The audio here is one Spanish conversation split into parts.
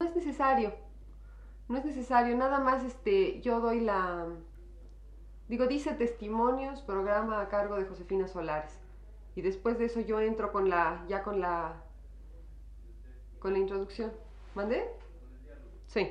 No es necesario. No es necesario. Nada más este, yo doy la... Digo, dice testimonios, programa a cargo de Josefina Solares. Y después de eso yo entro con la, ya con la, con la introducción. ¿Mandé? Sí.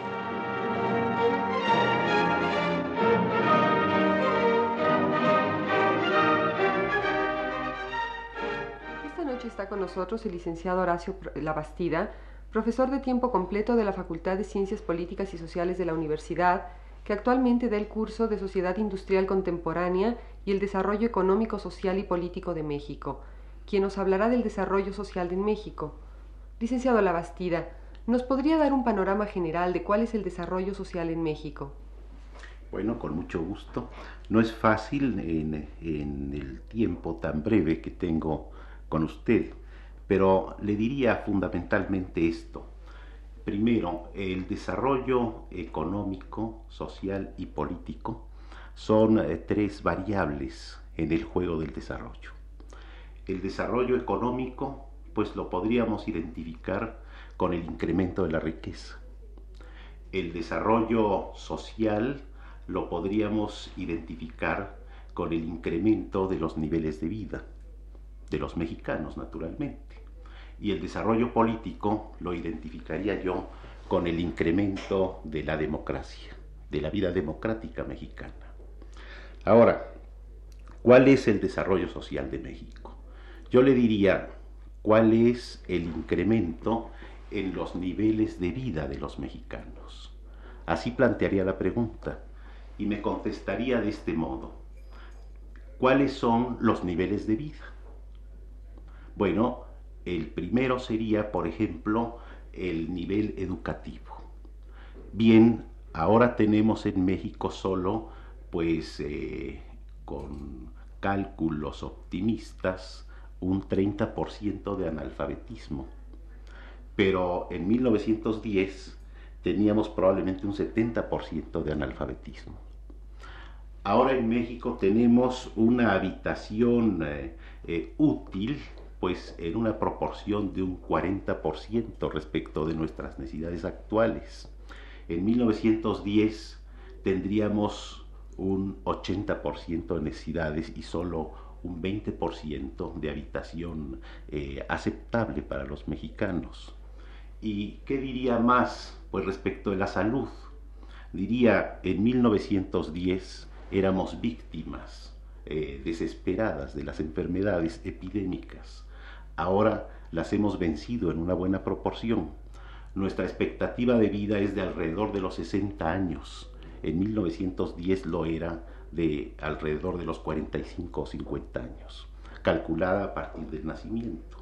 Nosotros el licenciado Horacio Labastida, profesor de tiempo completo de la Facultad de Ciencias Políticas y Sociales de la Universidad, que actualmente da el curso de Sociedad Industrial Contemporánea y el Desarrollo Económico, Social y Político de México, quien nos hablará del desarrollo social en México. Licenciado Labastida, ¿nos podría dar un panorama general de cuál es el desarrollo social en México? Bueno, con mucho gusto. No es fácil en, en el tiempo tan breve que tengo con usted, pero le diría fundamentalmente esto. Primero, el desarrollo económico, social y político son eh, tres variables en el juego del desarrollo. El desarrollo económico, pues lo podríamos identificar con el incremento de la riqueza. El desarrollo social lo podríamos identificar con el incremento de los niveles de vida, de los mexicanos naturalmente. Y el desarrollo político lo identificaría yo con el incremento de la democracia, de la vida democrática mexicana. Ahora, ¿cuál es el desarrollo social de México? Yo le diría, ¿cuál es el incremento en los niveles de vida de los mexicanos? Así plantearía la pregunta y me contestaría de este modo. ¿Cuáles son los niveles de vida? Bueno, el primero sería, por ejemplo, el nivel educativo. Bien, ahora tenemos en México solo, pues, eh, con cálculos optimistas, un 30% de analfabetismo. Pero en 1910 teníamos probablemente un 70% de analfabetismo. Ahora en México tenemos una habitación eh, eh, útil, pues en una proporción de un 40% respecto de nuestras necesidades actuales. En 1910 tendríamos un 80% de necesidades y solo un 20% de habitación eh, aceptable para los mexicanos. ¿Y qué diría más? Pues respecto de la salud. Diría, en 1910 éramos víctimas eh, desesperadas de las enfermedades epidémicas. Ahora las hemos vencido en una buena proporción. Nuestra expectativa de vida es de alrededor de los 60 años. En 1910 lo era de alrededor de los 45 o 50 años, calculada a partir del nacimiento.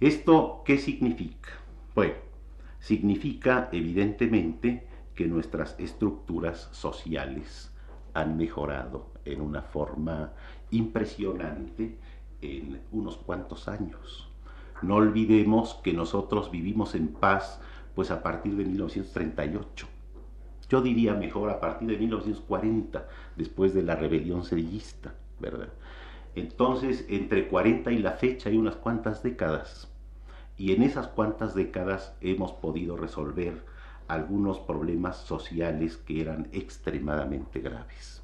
¿Esto qué significa? Bueno, significa evidentemente que nuestras estructuras sociales han mejorado en una forma impresionante en unos cuantos años. No olvidemos que nosotros vivimos en paz pues a partir de 1938. Yo diría mejor a partir de 1940, después de la rebelión sedillista, ¿verdad? Entonces, entre 40 y la fecha hay unas cuantas décadas. Y en esas cuantas décadas hemos podido resolver algunos problemas sociales que eran extremadamente graves.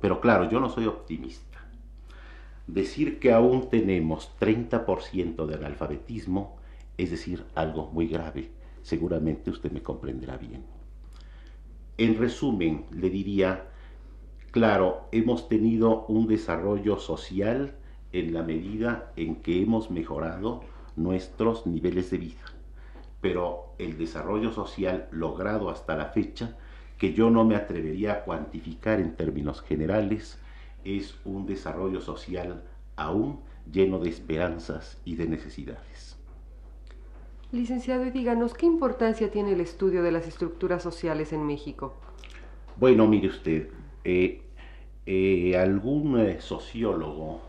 Pero claro, yo no soy optimista. Decir que aún tenemos 30% de analfabetismo es decir algo muy grave. Seguramente usted me comprenderá bien. En resumen, le diría, claro, hemos tenido un desarrollo social en la medida en que hemos mejorado nuestros niveles de vida. Pero el desarrollo social logrado hasta la fecha que yo no me atrevería a cuantificar en términos generales, es un desarrollo social aún lleno de esperanzas y de necesidades. Licenciado, y díganos, ¿qué importancia tiene el estudio de las estructuras sociales en México? Bueno, mire usted, eh, eh, algún eh, sociólogo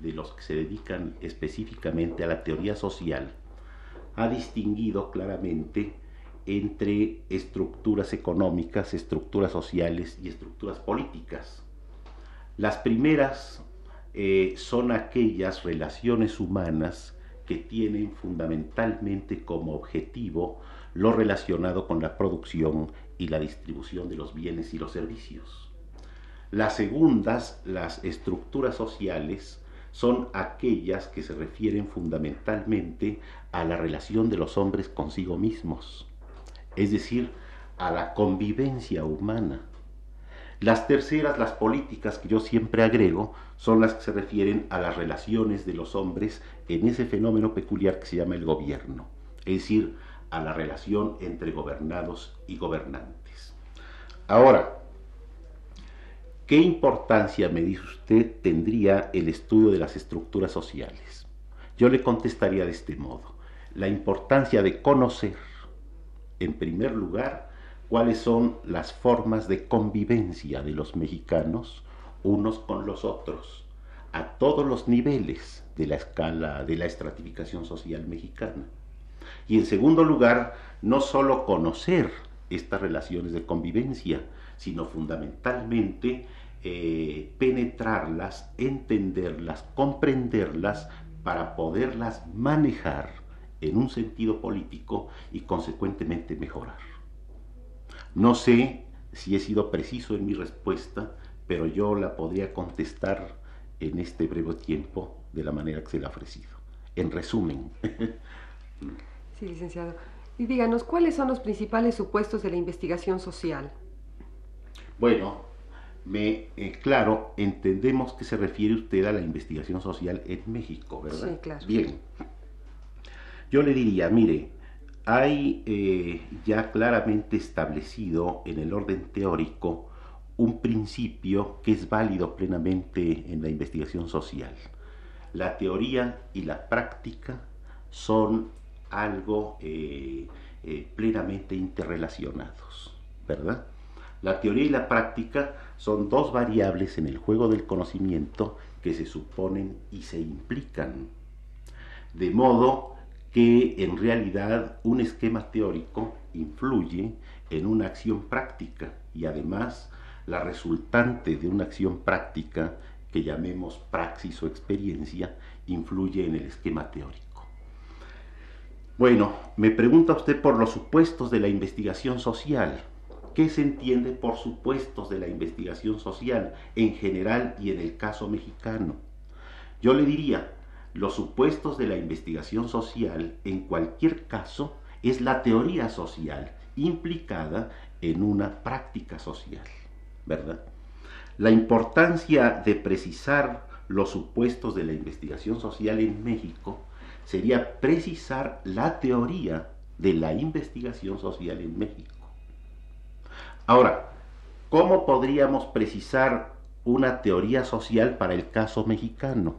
de los que se dedican específicamente a la teoría social ha distinguido claramente entre estructuras económicas, estructuras sociales y estructuras políticas. Las primeras eh, son aquellas relaciones humanas que tienen fundamentalmente como objetivo lo relacionado con la producción y la distribución de los bienes y los servicios. Las segundas, las estructuras sociales, son aquellas que se refieren fundamentalmente a la relación de los hombres consigo mismos, es decir, a la convivencia humana. Las terceras, las políticas que yo siempre agrego, son las que se refieren a las relaciones de los hombres en ese fenómeno peculiar que se llama el gobierno, es decir, a la relación entre gobernados y gobernantes. Ahora, ¿qué importancia, me dice usted, tendría el estudio de las estructuras sociales? Yo le contestaría de este modo, la importancia de conocer en primer lugar, cuáles son las formas de convivencia de los mexicanos unos con los otros, a todos los niveles de la escala de la estratificación social mexicana. Y en segundo lugar, no sólo conocer estas relaciones de convivencia, sino fundamentalmente eh, penetrarlas, entenderlas, comprenderlas para poderlas manejar en un sentido político y consecuentemente mejorar. No sé si he sido preciso en mi respuesta, pero yo la podría contestar en este breve tiempo de la manera que se le ha ofrecido. En resumen. sí, licenciado. Y díganos, ¿cuáles son los principales supuestos de la investigación social? Bueno, me, eh, claro, entendemos que se refiere usted a la investigación social en México, ¿verdad? Sí, claro. Bien. Yo le diría, mire, hay eh, ya claramente establecido en el orden teórico un principio que es válido plenamente en la investigación social. La teoría y la práctica son algo eh, eh, plenamente interrelacionados, ¿verdad? La teoría y la práctica son dos variables en el juego del conocimiento que se suponen y se implican. De modo que en realidad un esquema teórico influye en una acción práctica y además la resultante de una acción práctica que llamemos praxis o experiencia influye en el esquema teórico. Bueno, me pregunta usted por los supuestos de la investigación social. ¿Qué se entiende por supuestos de la investigación social en general y en el caso mexicano? Yo le diría, los supuestos de la investigación social, en cualquier caso, es la teoría social implicada en una práctica social, ¿verdad? La importancia de precisar los supuestos de la investigación social en México sería precisar la teoría de la investigación social en México. Ahora, ¿cómo podríamos precisar una teoría social para el caso mexicano?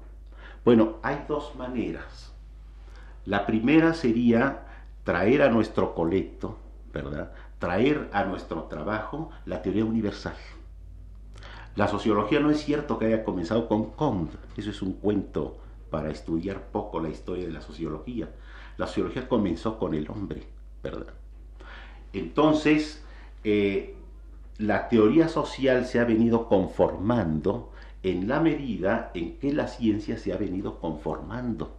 Bueno, hay dos maneras. La primera sería traer a nuestro colecto, ¿verdad? Traer a nuestro trabajo la teoría universal. La sociología no es cierto que haya comenzado con Comte, eso es un cuento para estudiar poco la historia de la sociología. La sociología comenzó con el hombre, ¿verdad? Entonces, eh, la teoría social se ha venido conformando en la medida en que la ciencia se ha venido conformando.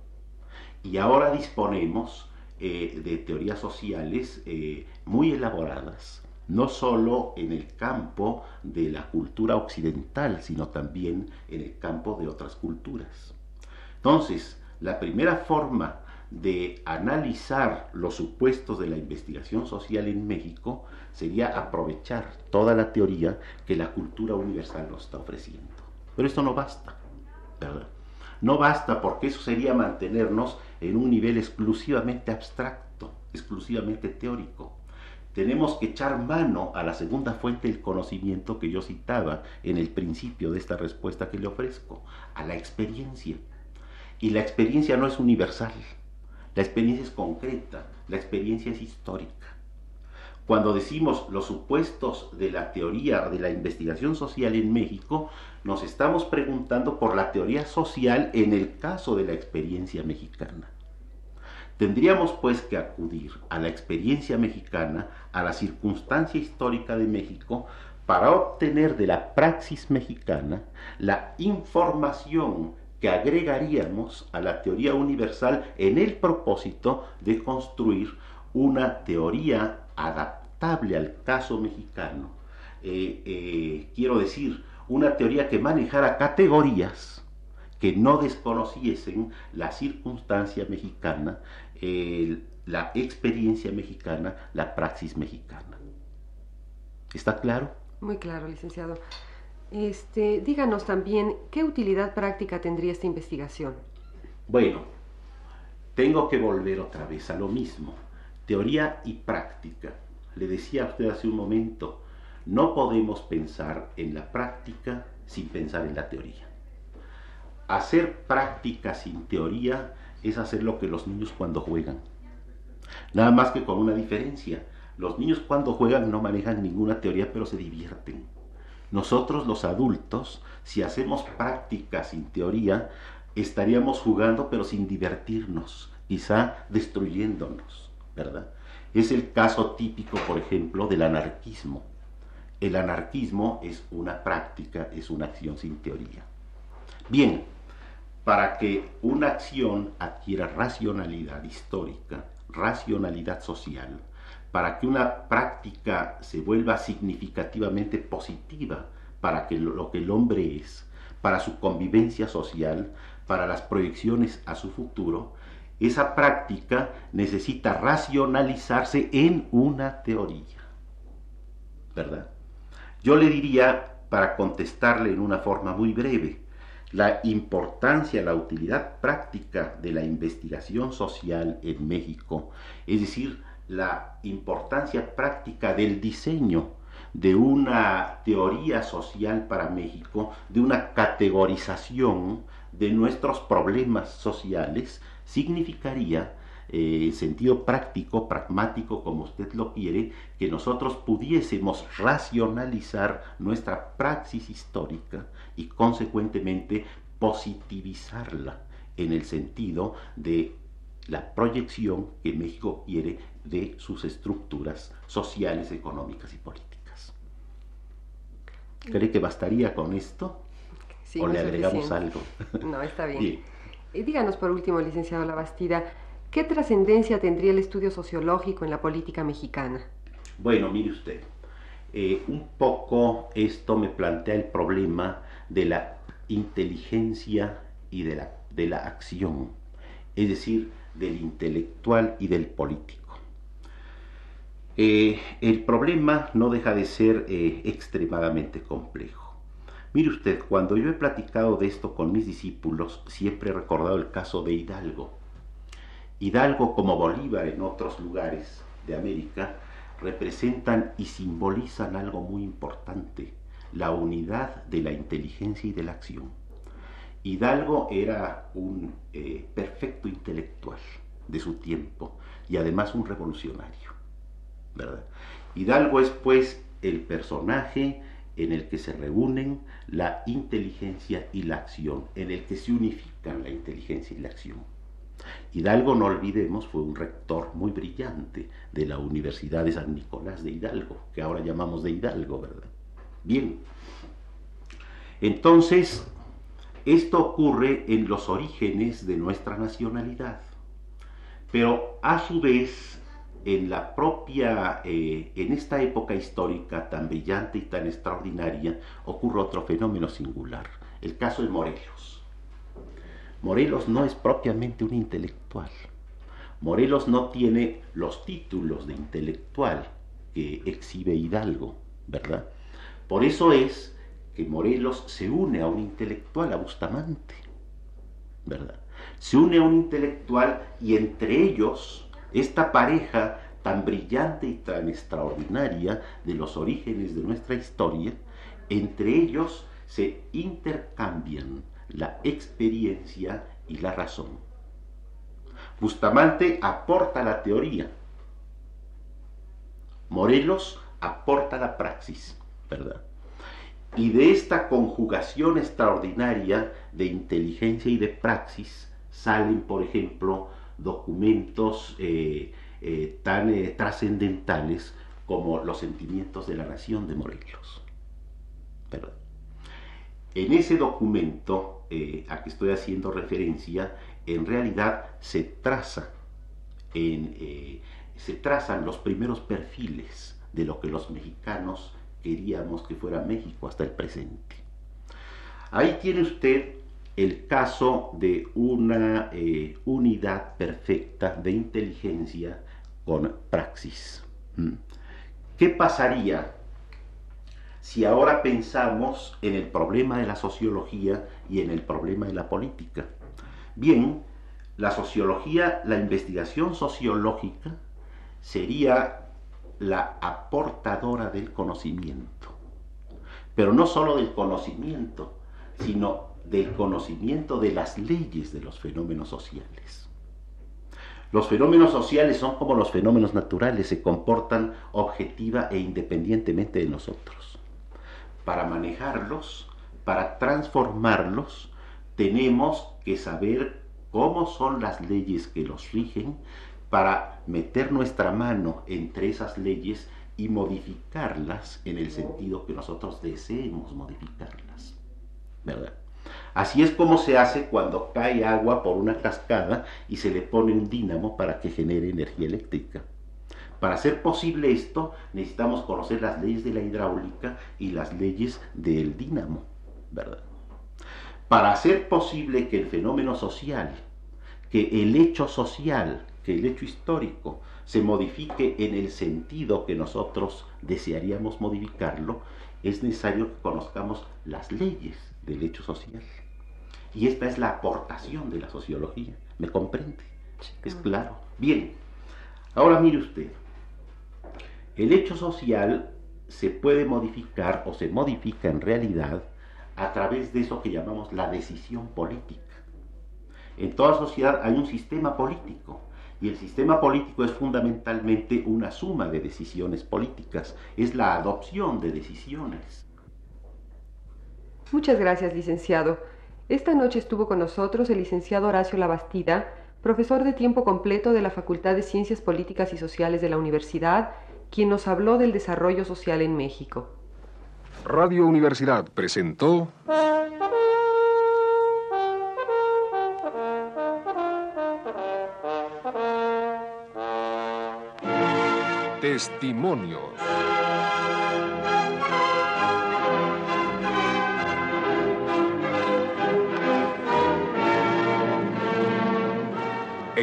Y ahora disponemos eh, de teorías sociales eh, muy elaboradas, no solo en el campo de la cultura occidental, sino también en el campo de otras culturas. Entonces, la primera forma de analizar los supuestos de la investigación social en México sería aprovechar toda la teoría que la cultura universal nos está ofreciendo. Pero esto no basta, ¿verdad? No basta porque eso sería mantenernos en un nivel exclusivamente abstracto, exclusivamente teórico. tenemos que echar mano a la segunda fuente del conocimiento que yo citaba en el principio de esta respuesta que le ofrezco, a la experiencia. Y la experiencia no es universal, la experiencia es concreta, la experiencia es histórica. Cuando decimos los supuestos de la teoría de la investigación social en México, nos estamos preguntando por la teoría social en el caso de la experiencia mexicana. Tendríamos pues que acudir a la experiencia mexicana, a la circunstancia histórica de México, para obtener de la praxis mexicana la información que agregaríamos a la teoría universal en el propósito de construir una teoría adaptable al caso mexicano. Eh, eh, quiero decir, una teoría que manejara categorías que no desconociesen la circunstancia mexicana la experiencia mexicana, la praxis mexicana. ¿Está claro? Muy claro, licenciado. Este, díganos también, ¿qué utilidad práctica tendría esta investigación? Bueno, tengo que volver otra vez a lo mismo. Teoría y práctica. Le decía a usted hace un momento, no podemos pensar en la práctica sin pensar en la teoría. Hacer práctica sin teoría es hacer lo que los niños cuando juegan. Nada más que con una diferencia. Los niños cuando juegan no manejan ninguna teoría, pero se divierten. Nosotros los adultos, si hacemos práctica sin teoría, estaríamos jugando pero sin divertirnos, quizá destruyéndonos, Es el caso típico, por ejemplo, del anarquismo. El anarquismo es una práctica, es una acción sin teoría. Bien, para que una acción adquiera racionalidad histórica, racionalidad social, para que una práctica se vuelva significativamente positiva para que lo que el hombre es, para su convivencia social, para las proyecciones a su futuro, esa práctica necesita racionalizarse en una teoría. ¿Verdad? Yo le diría, para contestarle en una forma muy breve, la importancia, la utilidad práctica de la investigación social en México, es decir, la importancia práctica del diseño de una teoría social para México, de una categorización de nuestros problemas sociales, significaría, eh, en sentido práctico, pragmático, como usted lo quiere, que nosotros pudiésemos racionalizar nuestra praxis histórica y consecuentemente positivizarla en el sentido de la proyección que México quiere de sus estructuras sociales, económicas y políticas. ¿Cree que bastaría con esto? ¿O le agregamos algo? No, está bien. Y díganos por último, licenciado Labastida, ¿qué trascendencia tendría el estudio sociológico en la política mexicana? Bueno, mire usted, eh, un poco esto me plantea el problema de la inteligencia y de la, de la acción, es decir, del intelectual y del político. Eh, el problema no deja de ser eh, extremadamente complejo. Mire usted, cuando yo he platicado de esto con mis discípulos, siempre he recordado el caso de Hidalgo. Hidalgo, como Bolívar en otros lugares de América, representan y simbolizan algo muy importante, la unidad de la inteligencia y de la acción. Hidalgo era un eh, perfecto intelectual de su tiempo y además un revolucionario. ¿verdad? Hidalgo es pues el personaje en el que se reúnen la inteligencia y la acción, en el que se unifican la inteligencia y la acción. Hidalgo, no olvidemos, fue un rector muy brillante de la Universidad de San Nicolás de Hidalgo, que ahora llamamos de Hidalgo, ¿verdad? Bien. Entonces, esto ocurre en los orígenes de nuestra nacionalidad, pero a su vez, en la propia, eh, en esta época histórica tan brillante y tan extraordinaria, ocurre otro fenómeno singular, el caso de Morelos. Morelos no es propiamente un intelectual. Morelos no tiene los títulos de intelectual que exhibe Hidalgo, ¿verdad? Por eso es que Morelos se une a un intelectual, a Bustamante, ¿verdad? Se une a un intelectual y entre ellos esta pareja tan brillante y tan extraordinaria de los orígenes de nuestra historia, entre ellos se intercambian la experiencia y la razón. Bustamante aporta la teoría, Morelos aporta la praxis, ¿verdad? Y de esta conjugación extraordinaria de inteligencia y de praxis salen, por ejemplo, documentos eh, eh, tan eh, trascendentales como los sentimientos de la nación de Morelos. En ese documento a que estoy haciendo referencia, en realidad se traza se trazan los primeros perfiles de lo que los mexicanos queríamos que fuera México hasta el presente. Ahí tiene usted el caso de una eh, unidad perfecta de inteligencia con praxis. ¿Mm? ¿Qué pasaría si ahora pensamos en el problema de la sociología y en el problema de la política? Bien, la sociología, la investigación sociológica sería la aportadora del conocimiento. Pero no solo del conocimiento, sino del conocimiento de las leyes de los fenómenos sociales. Los fenómenos sociales son como los fenómenos naturales, se comportan objetiva e independientemente de nosotros. Para manejarlos, para transformarlos, tenemos que saber cómo son las leyes que los rigen, para meter nuestra mano entre esas leyes y modificarlas en el sentido que nosotros deseemos modificarlas. ¿Verdad? Así es como se hace cuando cae agua por una cascada y se le pone un dínamo para que genere energía eléctrica. Para hacer posible esto necesitamos conocer las leyes de la hidráulica y las leyes del dínamo, ¿verdad? Para hacer posible que el fenómeno social, que el hecho social que el hecho histórico se modifique en el sentido que nosotros desearíamos modificarlo, es necesario que conozcamos las leyes del hecho social. Y esta es la aportación de la sociología. ¿Me comprende? Es claro. Bien, ahora mire usted. El hecho social se puede modificar o se modifica en realidad a través de eso que llamamos la decisión política. En toda sociedad hay un sistema político y el sistema político es fundamentalmente una suma de decisiones políticas, es la adopción de decisiones. Muchas gracias, licenciado. Esta noche estuvo con nosotros el licenciado Horacio Labastida, profesor de tiempo completo de la Facultad de Ciencias Políticas y Sociales de la Universidad, quien nos habló del desarrollo social en México. Radio Universidad presentó... Testimonios.